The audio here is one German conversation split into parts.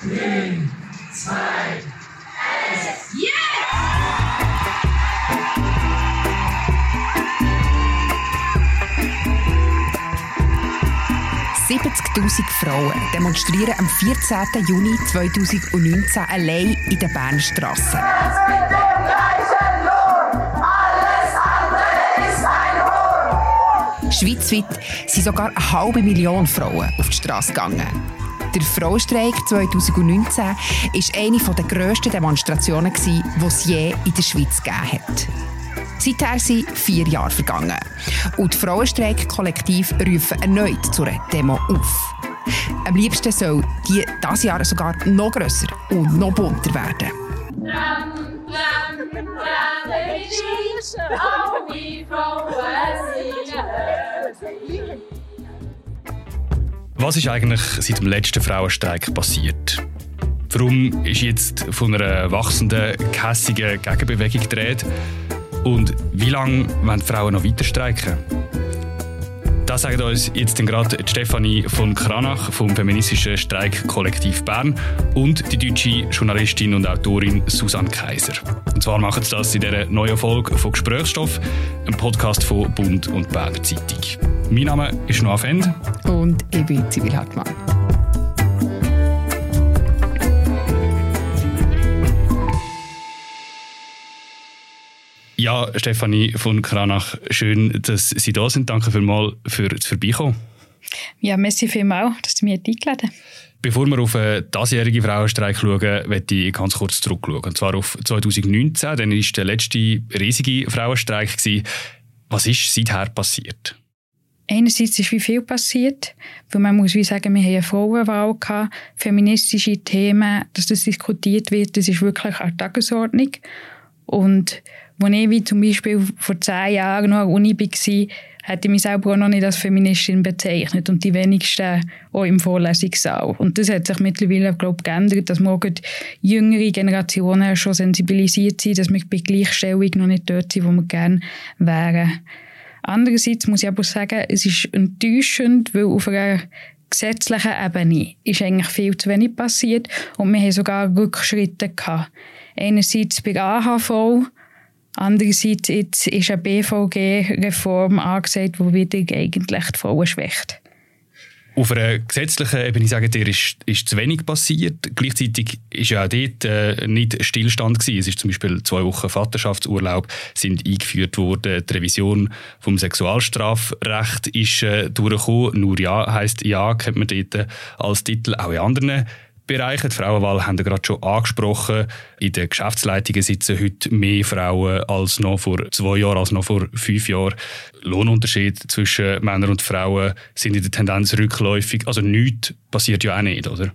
Fünf, zwei, eins, yeah! 70.000 Frauen demonstrieren am 14. Juni 2019 allein in den Bernstrassen. Schweizweit sind sogar eine halbe Million Frauen auf die Straße gegangen. Der Frauenstreik 2019 war eine der grössten Demonstrationen, die es je in der Schweiz gegeben hat. Seither sind vier Jahre vergangen. Und die Frauenstreik-Kollektiv rufen erneut zu einer Demo auf. Am liebsten soll die dieses Jahr sogar noch grösser und noch bunter werden. Auch die Frauen Was ist eigentlich seit dem letzten Frauenstreik passiert? Warum ist jetzt von einer wachsenden, gehässigen Gegenbewegung gedreht? Und wie lange wollen Frauen noch weiter streiken? Das sagt uns jetzt gerade Stefanie von Kranach vom feministischen Streikkollektiv Bern und die deutsche Journalistin und Autorin Susanne Kaiser. Und zwar machen sie das in dieser neuen Folge von Gesprächsstoff, einem Podcast von Bund und Berner Zeitung. Mein Name ist Noah Fend. Und ich bin Sibyl Hartmann. Ja, Stefanie von Kranach, schön, dass Sie da sind. Danke vielmals für das Vorbeikommen. Ja, merci vielmals, dass Sie mich eingeladen Bevor wir auf den diesjährigen Frauenstreik schauen, möchte ich ganz kurz zurückschauen. Und zwar auf 2019, dann war der letzte riesige Frauenstreik. Was ist seither passiert? Einerseits ist wie viel passiert, weil man muss wie sagen, wir haben eine Frauenwahl gehabt, feministische Themen, dass das diskutiert wird, das ist wirklich der Tagesordnung. Und als ich wie zum Beispiel vor zehn Jahren noch an der Uni war, hätte ich mich selber auch noch nicht als Feministin bezeichnet und die wenigsten auch im Vorlesungssaal. Und das hat sich mittlerweile, glaube ich, geändert, dass morgen jüngere Generationen schon sensibilisiert sind, dass wir bei Gleichstellung noch nicht dort sind, wo wir gerne wären. Andererseits muss ich aber sagen, es ist enttäuschend, weil auf einer gesetzlichen Ebene ist eigentlich viel zu wenig passiert und wir haben sogar Rückschritte gehabt. Einerseits bei AHV, Andererseits jetzt ist eine BVG-Reform angesagt, die wieder eigentlich die Frauen schwächt. Auf einer gesetzlichen Ebene, sagen dir, ist, ist zu wenig passiert. Gleichzeitig ist ja auch dort äh, nicht Stillstand gewesen. Es ist zum Beispiel zwei Wochen Vaterschaftsurlaub sind eingeführt worden. Die Revision vom Sexualstrafrecht ist äh, durchgekommen. Nur ja heisst ja, kennt man dort als Titel. Auch in anderen Bereiche. Die Frauenwahl haben wir gerade schon angesprochen. In den Geschäftsleitungen sitzen heute mehr Frauen als noch vor zwei Jahren, als noch vor fünf Jahren. Lohnunterschiede zwischen Männern und Frauen sind in der Tendenz rückläufig. Also nichts passiert ja auch nicht, oder?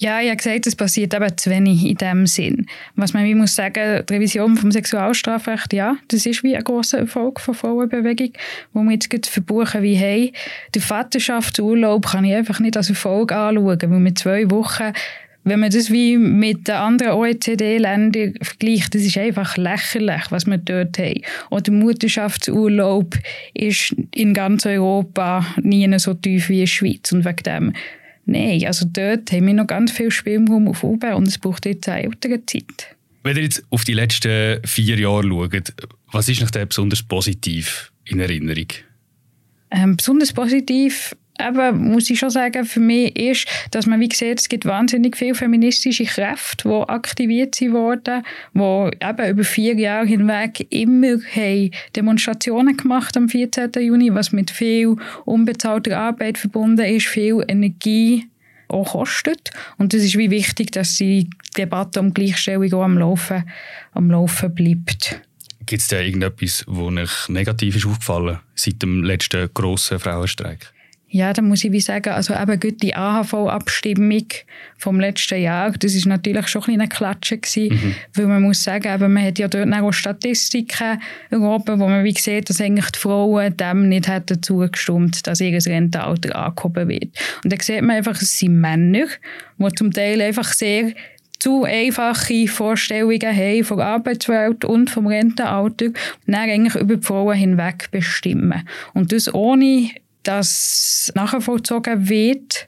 Ja, ich habe gesagt, es passiert eben zu wenig in dem Sinn. Was man wie muss sagen, die Revision vom Sexualstrafrecht, ja, das ist wie ein großer Erfolg von Frauenbewegung, wo wir jetzt verbuchen wie hey, den Vaterschaftsurlaub kann ich einfach nicht als Erfolg anschauen, weil mit zwei Wochen wenn man das wie mit den anderen OECD-Ländern vergleicht, das ist einfach lächerlich, was wir dort haben. Oder Mutterschaftsurlaub ist in ganz Europa nie so tief wie in der Schweiz. Und wegen dem Nein, also dort haben wir noch ganz viel Spielraum auf oben und es braucht jetzt eine ältere Zeit. Wenn ihr jetzt auf die letzten vier Jahre schaut, was ist noch besonders positiv in Erinnerung? Ähm, besonders positiv eben, muss ich schon sagen, für mich ist, dass man wie sieht, es gibt wahnsinnig viele feministische Kräfte, die aktiviert sind worden, die eben über vier Jahre hinweg immer haben Demonstrationen gemacht am 14. Juni, was mit viel unbezahlter Arbeit verbunden ist, viel Energie auch kostet. Und es ist wie wichtig, dass die Debatte um Gleichstellung auch am Laufen, am Laufen bleibt. Gibt es da irgendetwas, was euch negativ ist aufgefallen seit dem letzten grossen Frauenstreik? Ja, da muss ich wie sagen, also eben gut die AHV-Abstimmung vom letzten Jahr, das ist natürlich schon ein eine Klatsche gewesen, mhm. weil man muss sagen, eben, man hat ja dort auch Statistiken erhoben, wo man wie sieht, dass eigentlich die Frauen dem nicht hätten zugestimmt, dass ihr Rentenalter angehoben wird. Und dann sieht man einfach, es sind Männer, die zum Teil einfach sehr zu einfache Vorstellungen haben von der Arbeitswelt und vom Rentenalter und dann eigentlich über die Frauen hinweg bestimmen. Und das ohne dass nachvollzogen wird,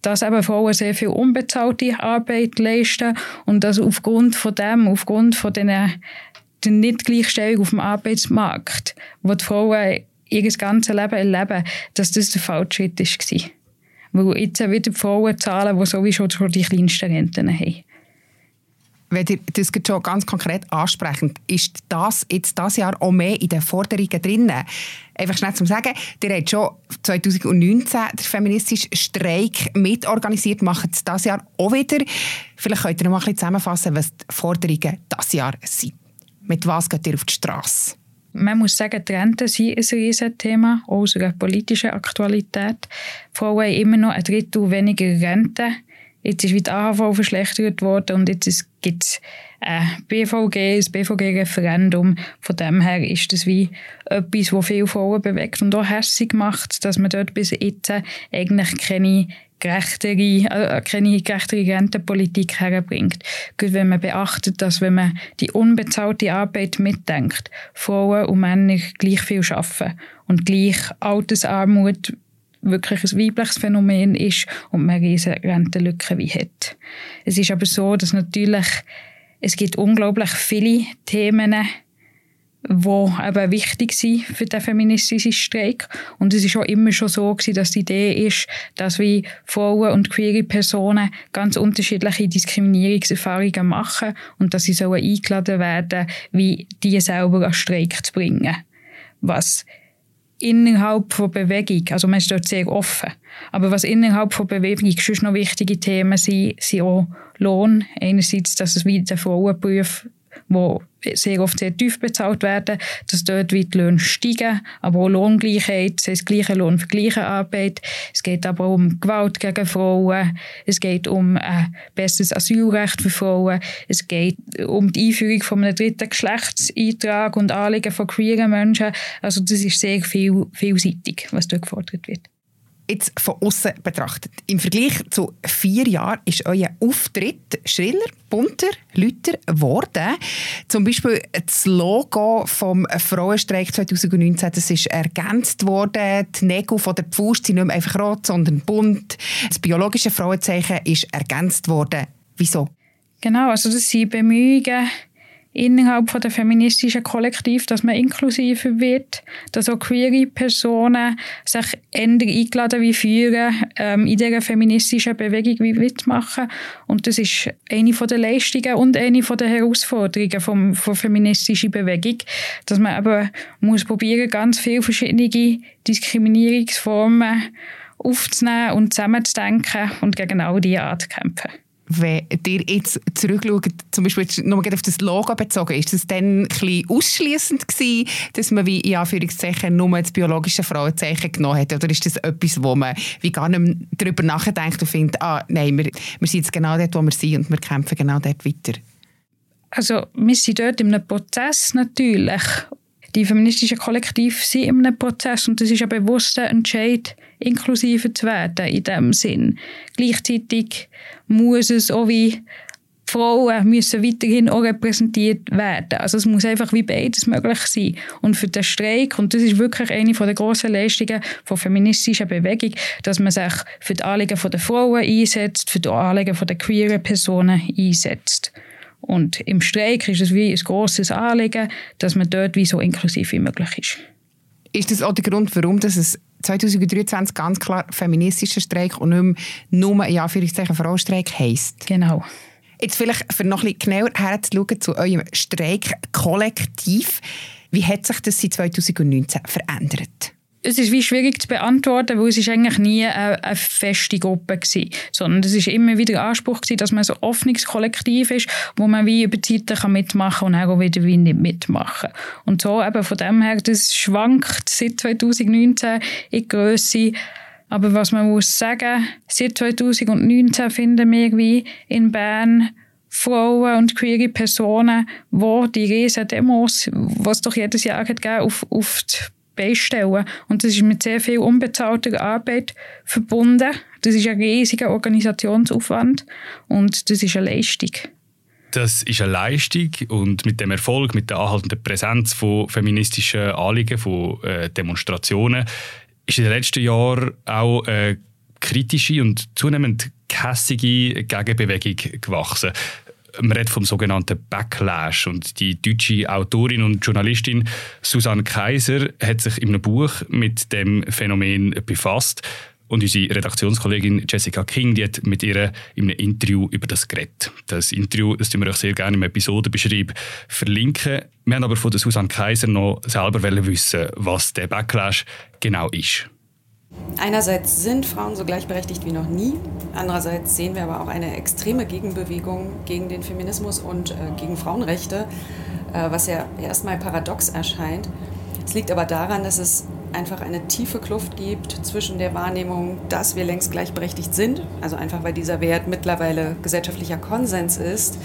dass eben Frauen sehr viel unbezahlte Arbeit leisten und dass aufgrund von dem, aufgrund von der Nicht-Gleichstellung auf dem Arbeitsmarkt, wo die Frauen ihr ganzes Leben erleben, dass das der falsche Schritt war. Weil jetzt wieder die Frauen zahlen, die sowieso schon die kleinsten Renten haben wenn ihr das schon ganz konkret ansprechen, ist das jetzt das Jahr auch mehr in den Forderungen drin? Einfach schnell zum Sagen, ihr habt schon 2019 den feministischen Streik mitorganisiert, macht es das Jahr auch wieder. Vielleicht könnt ihr noch mal ein bisschen zusammenfassen, was die Forderungen dieses Jahr sind. Mit was geht ihr auf die Straße? Man muss sagen, die Renten sind ein riesiges Thema, auch aus einer politischen Aktualität. Frauen haben immer noch ein Drittel weniger Rente Jetzt ist wieder AHV verschlechtert worden und jetzt gibt ein BVG, ein BVG-Referendum. Von dem her ist das wie etwas, was viele Frauen bewegt und auch hässlich macht, dass man dort bis jetzt eigentlich keine gerechtere, äh, keine gerechtere Rentenpolitik herbringt. Gut, wenn man beachtet, dass wenn man die unbezahlte Arbeit mitdenkt, Frauen und Männer gleich viel arbeiten und gleich Altersarmut wirklich ein weibliches Phänomen ist und man riesige Rentenlücke wie hat. Es ist aber so, dass natürlich es gibt unglaublich viele Themen, die eben wichtig sind für den feministischen Streik. Und es ist auch immer schon so gewesen, dass die Idee ist, dass wir Frauen und queere Personen ganz unterschiedliche Diskriminierungserfahrungen machen und dass sie sollen eingeladen werden, wie die selber an Streik zu bringen. Was innerhalb von Bewegung, also man ist dort sehr offen, aber was innerhalb von Bewegung schon noch wichtige Themen sind, sind auch Lohn. Einerseits, dass es wieder Frauenberufe wo sehr oft sehr tief bezahlt werden, dass dort die Löhne steigen, aber auch Lohngleichheit, das heißt gleicher Lohn für gleiche Arbeit. Es geht aber um Gewalt gegen Frauen, es geht um ein besseres Asylrecht für Frauen, es geht um die Einführung von einem dritten Geschlechtseintrag und Anliegen von queeren Menschen. Also das ist sehr viel, vielseitig, was dort gefordert wird jetzt von außen betrachtet. Im Vergleich zu vier Jahren ist euer Auftritt schriller, bunter, lauter geworden. Zum Beispiel das Logo vom Frauenstreik 2019, das ist ergänzt worden. Die Nägel von der Pfust sind nicht mehr einfach rot, sondern bunt. Das biologische Frauenzeichen ist ergänzt worden. Wieso? Genau, also das sind Bemühungen, innerhalb von der feministischen Kollektiv, dass man inklusiver wird, dass auch queere Personen sich ändern eingeladen wie führen, ähm, in dieser feministischen Bewegung wie mitmachen. Und das ist eine von der Leistungen und eine von der Herausforderungen vom, von feministischen Bewegung, dass man aber muss probieren, ganz viele verschiedene Diskriminierungsformen aufzunehmen und zusammenzudenken und gegen all diese anzukämpfen wenn ihr jetzt zurückschaut, zum Beispiel nochmal auf das Logo bezogen, ist es dann ein ausschliessend gewesen, dass man wie in Anführungszeichen nur das biologische Frauenzeichen genommen hat? Oder ist das etwas, wo man wie gar nicht darüber nachdenkt und findet, ah, nein, wir, wir sind jetzt genau dort, wo wir sind und wir kämpfen genau dort weiter? Also wir sind dort in einem Prozess natürlich. Die feministischen Kollektive sind in einem Prozess und das ist ein bewusster Entscheid, inklusiver zu werden in dem Sinn. Gleichzeitig muss es auch wie Frauen müssen weiterhin auch repräsentiert werden. Also es muss einfach wie beides möglich sein. Und für den Streik, und das ist wirklich eine der grossen Leistungen der feministischen Bewegung, dass man sich für die Anliegen der Frauen einsetzt, für die Anliegen der queeren Personen einsetzt. Und im Streik ist es wie ein grosses Anliegen, dass man dort wie so inklusiv wie möglich ist. Ist das auch der Grund, warum das es 2023 ganz klar feministischer Streik und nicht mehr nur Anführungszeichen Frauenstreik heisst? Genau. Jetzt vielleicht für noch ein bisschen genauer herzuschauen zu eurem Streikkollektiv. Wie hat sich das seit 2019 verändert? Es ist wie schwierig zu beantworten, weil es ist eigentlich nie eine, eine feste Gruppe war, sondern es ist immer wieder Anspruch gewesen, dass man so ein offenes Kollektiv ist, wo man wie über die Zeit mitmachen kann und auch wieder wie nicht mitmachen. Und so eben von dem her, das schwankt seit 2019 in Größe. Aber was man muss sagen, seit 2019 finden wir wie in Bern Frauen und queere Personen, wo die riesen Demos, was doch jedes Jahr hat auf, auf die beistellen. Und das ist mit sehr viel unbezahlter Arbeit verbunden. Das ist ein riesiger Organisationsaufwand und das ist eine Leistung. Das ist eine Leistung und mit dem Erfolg, mit der anhaltenden Präsenz von feministischen Anliegen, von äh, Demonstrationen, ist in den letzten Jahren auch eine kritische und zunehmend kässige Gegenbewegung gewachsen. Man redet vom sogenannten Backlash und die deutsche Autorin und Journalistin Susanne Kaiser hat sich in einem Buch mit dem Phänomen befasst und unsere Redaktionskollegin Jessica King die hat mit ihr in einem Interview über das geredet. Das Interview, das wir euch sehr gerne im Episodenbeschrieb verlinken. Wir haben aber von der Susanne Kaiser noch selber wissen, was der Backlash genau ist. Einerseits sind Frauen so gleichberechtigt wie noch nie. Andererseits sehen wir aber auch eine extreme Gegenbewegung gegen den Feminismus und äh, gegen Frauenrechte, äh, was ja erstmal paradox erscheint. Es liegt aber daran, dass es einfach eine tiefe Kluft gibt zwischen der Wahrnehmung, dass wir längst gleichberechtigt sind, also einfach weil dieser Wert mittlerweile gesellschaftlicher Konsens ist,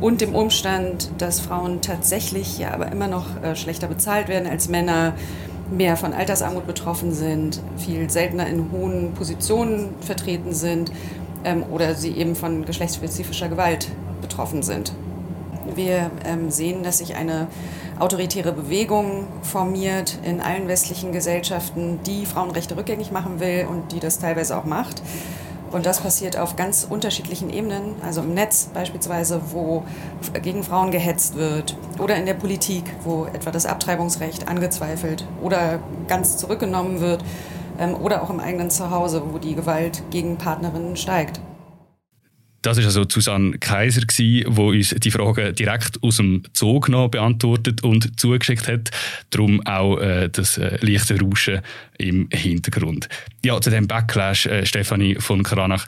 und dem Umstand, dass Frauen tatsächlich ja aber immer noch äh, schlechter bezahlt werden als Männer, mehr von Altersarmut betroffen sind, viel seltener in hohen Positionen vertreten sind ähm, oder sie eben von geschlechtsspezifischer Gewalt betroffen sind. Wir ähm, sehen, dass sich eine autoritäre Bewegung formiert in allen westlichen Gesellschaften, die Frauenrechte rückgängig machen will und die das teilweise auch macht. Und das passiert auf ganz unterschiedlichen Ebenen, also im Netz beispielsweise, wo gegen Frauen gehetzt wird, oder in der Politik, wo etwa das Abtreibungsrecht angezweifelt oder ganz zurückgenommen wird, ähm, oder auch im eigenen Zuhause, wo die Gewalt gegen Partnerinnen steigt. Das ist also Susanne Kaiser, die uns die Frage direkt aus dem Zug noch beantwortet und zugeschickt hat. Darum auch äh, das äh, leichte Rauschen im Hintergrund. Ja, zu dem Backlash, äh, Stefanie von Kranach.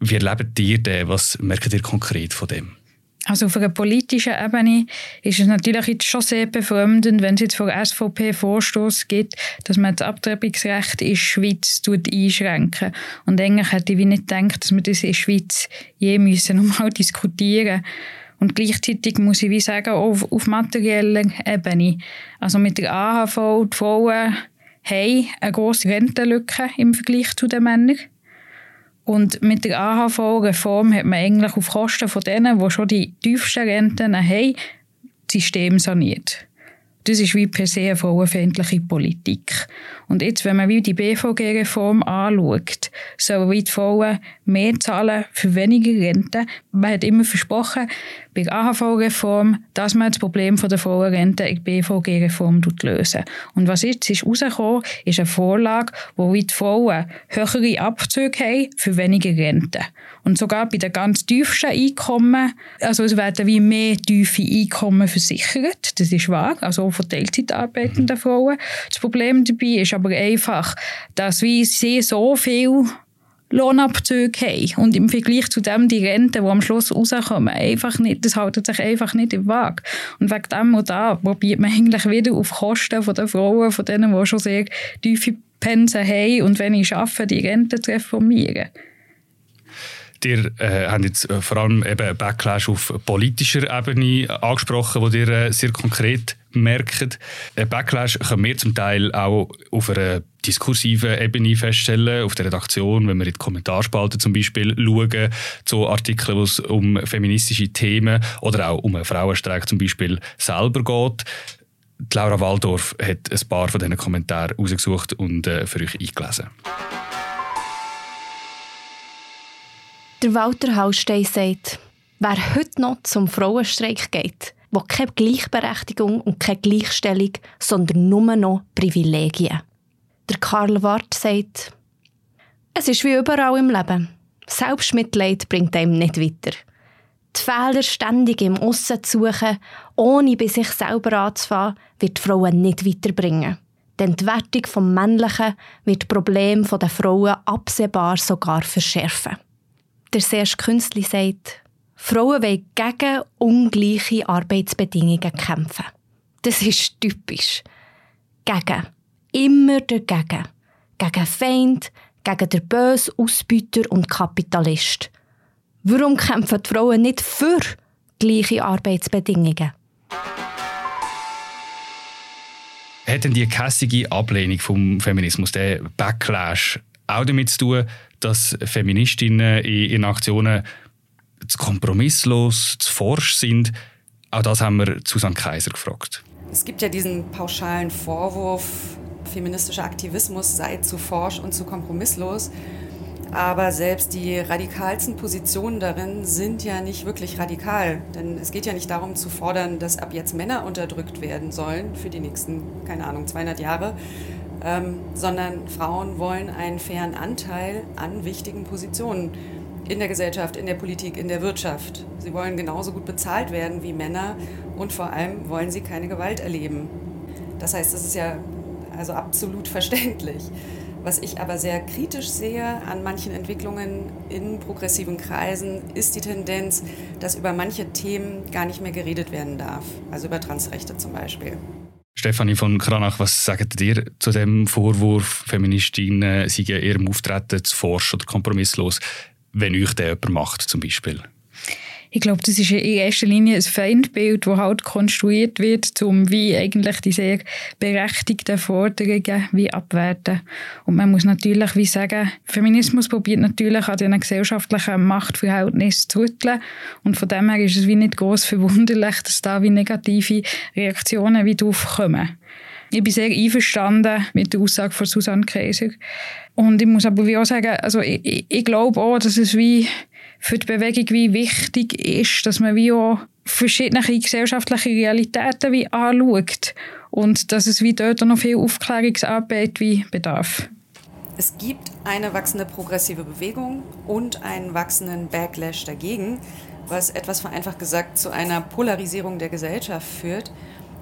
Wie erlebt ihr den? Was merkt ihr konkret von dem? Also auf einer politischen Ebene ist es natürlich jetzt schon sehr befremdend, wenn es jetzt von der SVP Vorstoß gibt, dass man das Abtreibungsrecht in der Schweiz einschränken Und eigentlich hätte ich nicht gedacht, dass wir das in der Schweiz je müssen nochmal diskutieren und gleichzeitig muss ich wie sagen, auf, auf materieller Ebene. Also mit der AHV, die Frauen haben eine grosse Rentenlücke im Vergleich zu den Männern. Und mit der AHV-Reform hat man eigentlich auf Kosten von denen, die schon die tiefsten Renten haben, das System saniert. Das ist wie per se eine frauenfeindliche Politik. Und jetzt, wenn man wie die BVG-Reform anschaut, sollen die Frauen mehr zahlen für weniger Rente. Man hat immer versprochen, bei der AHV-Reform, dass man das Problem der Frauenrente in der BVG-Reform lösen Und was jetzt ist rausgekommen, ist eine Vorlage, wo die Frauen höhere Abzüge haben für weniger Rente. Und sogar bei den ganz tiefsten Einkommen, also es werden wie mehr tiefe Einkommen versichert, das ist wahr, also auch von Teilzeitarbeitenden Frauen. Das Problem dabei ist aber einfach, dass wie sie so viel Lohnabzüge haben und im Vergleich zu dem die Renten, die am Schluss rauskommen, einfach nicht, das hält sich einfach nicht im Waage. Und wegen dem und da probiert man eigentlich wieder auf Kosten von den Frauen, von denen, die schon sehr tiefe Pensen haben und wenn ich arbeite, die Rente zu reformieren. Ihr äh, habt jetzt äh, vor allem eben Backlash auf politischer Ebene angesprochen, wo ihr äh, sehr konkret merkt. Ein Backlash können wir zum Teil auch auf einer diskursiven Ebene feststellen, auf der Redaktion, wenn wir in die Kommentarspalten zum Beispiel schauen, zu Artikeln, wo es um feministische Themen oder auch um einen Frauenstreik zum Beispiel selber geht. Die Laura Waldorf hat ein paar von diesen Kommentaren ausgesucht und äh, für euch eingelesen. Der Walter Hallstein sagt, wer heute noch zum Frauenstreik geht, wo keine Gleichberechtigung und keine Gleichstellung, sondern nur noch Privilegien. Der Karl Wart sagt, es ist wie überall im Leben. Selbstmitleid bringt einem nicht weiter. Die Fehler ständig im Aussen zu suchen, ohne bei sich selber anzufangen, wird Frauen nicht weiterbringen. Denn die Wertung vom Männlichen wird das Problem der Frauen absehbar sogar verschärfen der Serge Künstli sagt, Frauen wollen gegen ungleiche Arbeitsbedingungen kämpfen. Das ist typisch. Gegen. Immer dagegen. Gegen Feind, gegen den bösen Ausbeuter und Kapitalist. Warum kämpfen die Frauen nicht für gleiche Arbeitsbedingungen? Hat denn die kässige Ablehnung vom Feminismus, der Backlash, auch damit zu tun, dass Feministinnen in ihren Aktionen zu kompromisslos, zu forsch sind. Auch das haben wir Susanne Kaiser gefragt. Es gibt ja diesen pauschalen Vorwurf, feministischer Aktivismus sei zu forsch und zu kompromisslos. Aber selbst die radikalsten Positionen darin sind ja nicht wirklich radikal. Denn es geht ja nicht darum zu fordern, dass ab jetzt Männer unterdrückt werden sollen für die nächsten, keine Ahnung, 200 Jahre, ähm, sondern Frauen wollen einen fairen Anteil an wichtigen Positionen in der Gesellschaft, in der Politik, in der Wirtschaft. Sie wollen genauso gut bezahlt werden wie Männer und vor allem wollen sie keine Gewalt erleben. Das heißt, das ist ja also absolut verständlich. Was ich aber sehr kritisch sehe an manchen Entwicklungen in progressiven Kreisen, ist die Tendenz, dass über manche Themen gar nicht mehr geredet werden darf. Also über Transrechte zum Beispiel. Stefanie von Kranach, was sagt ihr zu dem Vorwurf, Feministinnen seien ihrem Auftreten zu forsch oder kompromisslos, wenn euch der jemand macht zum Beispiel? Ich glaube, das ist in erster Linie ein Feindbild, das halt konstruiert wird, um wie eigentlich die sehr berechtigten Forderungen wie abwerten. Und man muss natürlich wie sagen, Feminismus probiert natürlich an diesen gesellschaftlichen Machtverhältnissen zu rütteln. Und von dem her ist es wie nicht groß verwunderlich, dass da wie negative Reaktionen wie drauf kommen. Ich bin sehr einverstanden mit der Aussage von Susanne Kaiser. Und ich muss aber wie auch sagen, also ich, ich, ich glaube auch, dass es wie für die Bewegung wie wichtig ist, dass man wie auch verschiedene gesellschaftliche Realitäten wie anschaut und dass es wie dort noch viel Aufklärungsarbeit wie bedarf. Es gibt eine wachsende progressive Bewegung und einen wachsenden Backlash dagegen, was etwas vereinfacht gesagt zu einer Polarisierung der Gesellschaft führt.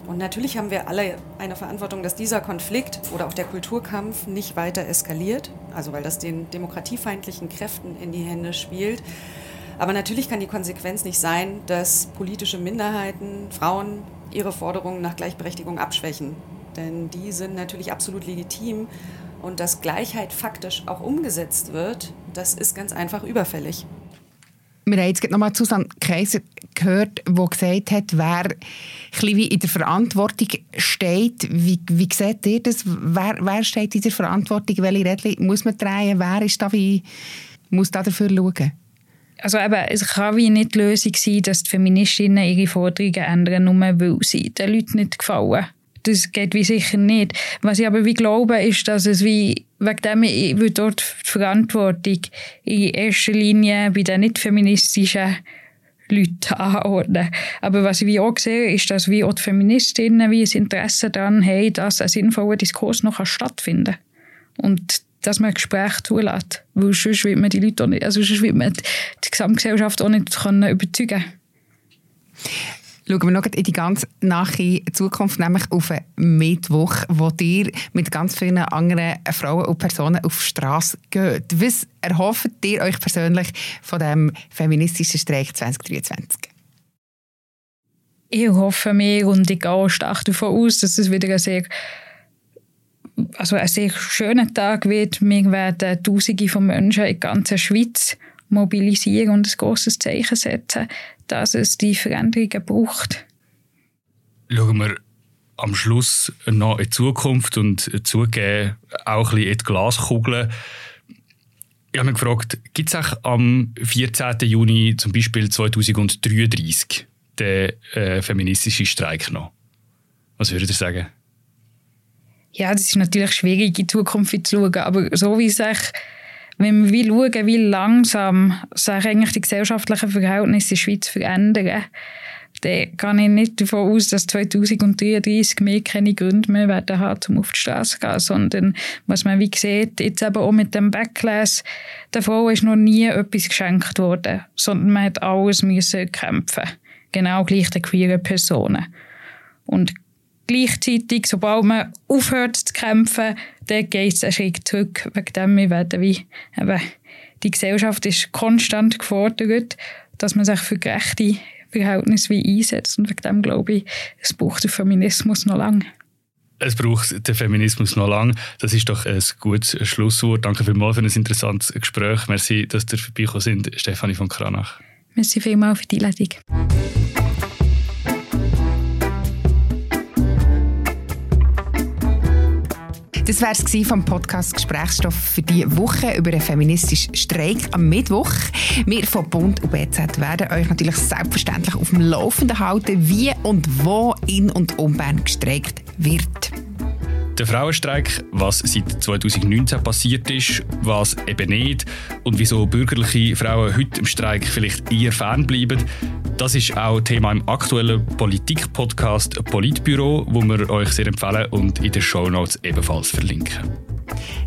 Und natürlich haben wir alle eine Verantwortung, dass dieser Konflikt oder auch der Kulturkampf nicht weiter eskaliert, also weil das den demokratiefeindlichen Kräften in die Hände spielt. Aber natürlich kann die Konsequenz nicht sein, dass politische Minderheiten, Frauen ihre Forderungen nach Gleichberechtigung abschwächen. Denn die sind natürlich absolut legitim. Und dass Gleichheit faktisch auch umgesetzt wird, das ist ganz einfach überfällig. Wir haben jetzt nochmal Susanne Kaiser gehört, die gesagt hat, wer wie in der Verantwortung steht. Wie, wie seht ihr das? Wer, wer steht in der Verantwortung? Welche Rädchen muss man drehen? Wer ist da wie, muss da dafür schauen? Also eben, es kann wie nicht die Lösung sein, dass die Feministinnen ihre Forderungen ändern, nur weil sie den Leuten nicht gefallen. Das geht wie sicher nicht. Was ich aber wie glaube, ist, dass es wie wegen dem ich will dort die Verantwortung in erster Linie bei den nicht feministischen Leute anordnen. Aber was ich wie auch sehe, ist, dass wie auch die Feministinnen wie ein Interesse daran haben, dass ein sinnvoller Diskurs noch stattfinden kann. Und dass man Gespräche zulässt. Weil sonst wird man die Leute auch nicht, also sonst wird man die Gesamtgesellschaft auch nicht können überzeugen Schauen wir noch in die ganz nahe Zukunft, nämlich auf einen Mittwoch, wo ihr mit ganz vielen anderen Frauen und Personen auf die Straße geht. Was erhofft ihr euch persönlich von dem feministischen Streik 2023? Ich hoffe mir und ich gehe stark davon aus, dass es wieder ein sehr also ein sehr schöner Tag wird. Wir werden Tausende von Menschen in der ganzen Schweiz mobilisieren und ein großes Zeichen setzen, dass es die Veränderungen braucht. Schauen wir am Schluss noch in die Zukunft und zugeben auch ein bisschen in die Glaskugel. Ich habe mich gefragt, gibt es am 14. Juni zum Beispiel 2033 den äh, feministischen Streik noch? Was würdet ihr sagen? Ja, das ist natürlich schwierig, in die Zukunft zu schauen, aber so wie sich wenn wir schauen, wie langsam sich eigentlich die gesellschaftlichen Verhältnisse in der Schweiz verändern, dann kann ich nicht davon aus, dass 2033 mehr keine Gründe mehr werden haben, um auf die Straße zu gehen, sondern was man wie sieht, jetzt eben auch mit dem Backlash, Frau ist noch nie etwas geschenkt worden, sondern man hat alles müssen kämpfen. Genau gleich den queeren Personen. Und gleichzeitig, sobald man aufhört zu kämpfen, dann geht es einen Schritt zurück. Wegen dem wir werden wie, eben, die Gesellschaft ist konstant gefordert, dass man sich für gerechte Verhältnisse wie einsetzt. Und wegen dem glaube ich, es braucht den Feminismus noch lange. Es braucht den Feminismus noch lange. Das ist doch ein gutes Schlusswort. Danke vielmals für ein interessantes Gespräch. Merci, dass ihr vorbeigekommen sind, Stefanie von Kranach. Merci vielmals für die Einladung. Das war es vom Podcast Gesprächsstoff für die Woche über einen feministischen Streik am Mittwoch. Wir von Bund und BZ werden euch natürlich selbstverständlich auf dem Laufenden halten, wie und wo in und um Bern gestreikt wird. Der Frauenstreik, was seit 2019 passiert ist, was eben nicht und wieso bürgerliche Frauen heute im Streik vielleicht eher fernbleiben, das ist auch Thema im aktuellen Politik-Podcast Politbüro, wo wir euch sehr empfehlen und in den Shownotes ebenfalls verlinken.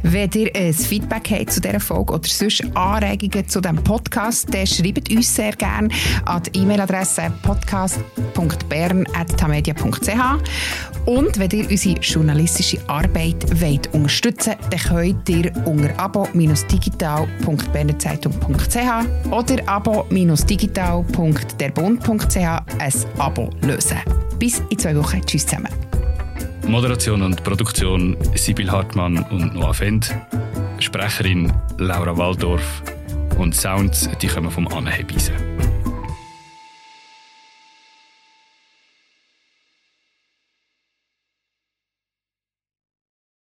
Wenn ihr ein Feedback habt zu dieser Folge oder sonst Anregungen zu diesem Podcast, dann schreibt uns sehr gerne an die E-Mail-Adresse podcast.bern.tamedia.ch und wenn ihr unsere journalistische Arbeit wollt unterstützen wollt, dann könnt ihr unter abo-digital.bernerzeitung.ch oder abo-digital.derbund.ch ein Abo lösen. Bis in zwei Wochen. Tschüss zusammen. Moderation und Produktion Sibyl Hartmann und Noah Fendt. Sprecherin Laura Waldorf. Und Sounds die kommen vom Anne Hebise.